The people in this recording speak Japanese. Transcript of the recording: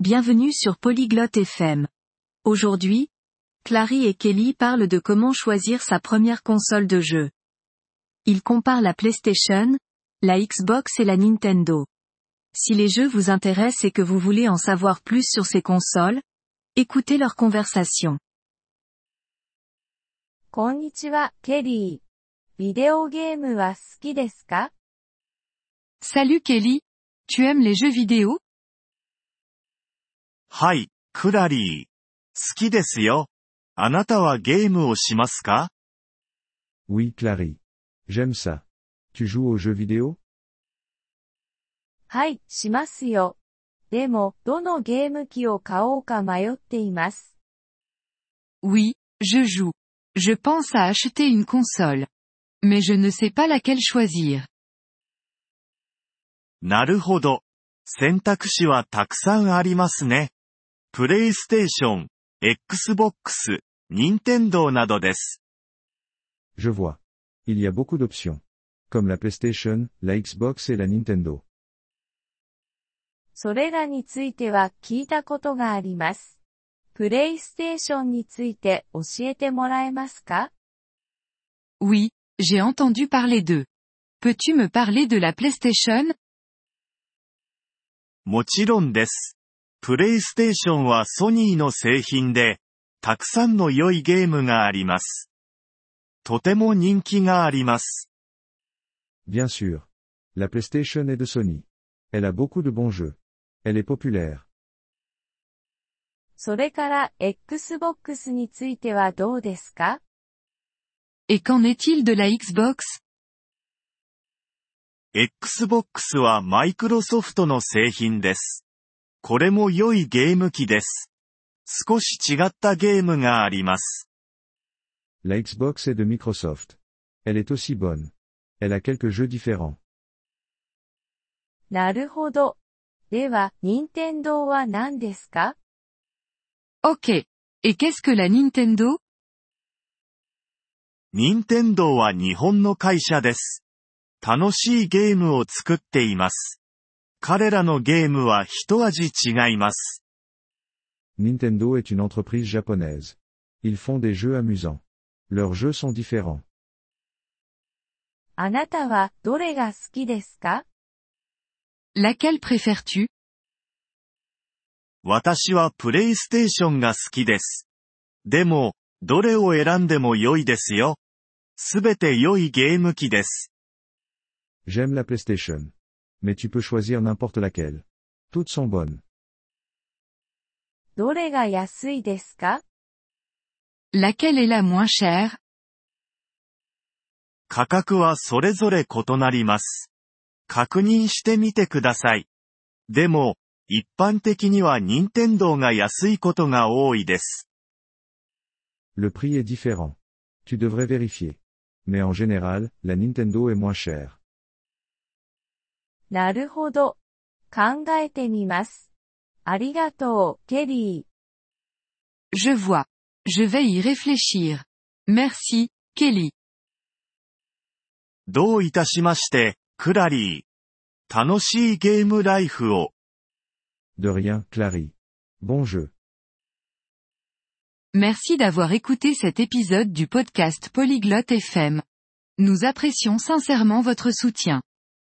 Bienvenue sur Polyglotte FM. Aujourd'hui, Clary et Kelly parlent de comment choisir sa première console de jeu. Ils comparent la PlayStation, la Xbox et la Nintendo. Si les jeux vous intéressent et que vous voulez en savoir plus sur ces consoles, écoutez leur conversation. こんにちは、ケリー。ビデオゲームは好きですか Salut Kelly. Tu aimes les jeux vidéo はい、クラリー。好きですよ。あなたはゲームをしますか Oui, Clary. J'aime ça. Tu joues aux jeux vidéo はい、しますよ。でも、どのゲーム機を買おうか迷っています。Oui, je joue. Je pense à acheter une console. Mais je ne sais pas laquelle choisir. なるほど。選択肢はたくさんありますね。プレイステーション、Xbox、Nintendo などです。Je vois. Il y a beaucoup d'options. Comme la PlayStation, la Xbox et la Nintendo. それらについては聞いたことがあります。プレイステーションについて教えてもらえますか Oui, j'ai entendu parler d'eux. Peux-tu me parler de la PlayStation もちろんです。プレイステーションはソニーの製品で、たくさんの良いゲームがあります。とても人気があります。Bien sûr. La PlayStation est de Sony. Elle a beaucoup de bons jeux. Elle est populaire. それから Xbox についてはどうですか Et qu'en est-il de la Xbox Xbox はマイクロソフトの製品です。これも良いゲーム機です。少し違ったゲームがあります。La Xbox est de Microsoft. Elle est aussi bonne. Elle a quelques jeux différents. なるほど。では、任天堂は何ですか Ok. Et qu'est-ce que la Nintendo 任天堂は日本の会社です。楽しいゲームを作っています。彼らのゲームは一味違います。Nintendo est une entreprise japonaise. Ils font des jeux amusants. Leurs jeux sont différents. あなたはどれが好きですか Laquelle préfères-tu 私はプレイステーションが好きです。でも、どれを選んでも良いですよ。すべて良いゲーム機です。J'aime la PlayStation. Mais tu peux choisir n'importe laquelle. Toutes sont bonnes. どれが安いですか Laquelle est la moins chère 価格はそれぞれ異なります。確認してみてください。でも、一般的には任天堂が安いことが多いです。 Le prix est différent. Tu devrais vérifier. Mais en général, la Nintendo est moins chère. なるほど。考えてみます。ありがとう、ケリー。 Je vois. Je vais y réfléchir. Merci, Kelly. どういたしまして、クラリー。楽しいゲームライフを。 De rien, Clary. Bon jeu. Merci d'avoir écouté cet épisode du podcast Polyglotte FM. Nous apprécions sincèrement votre soutien.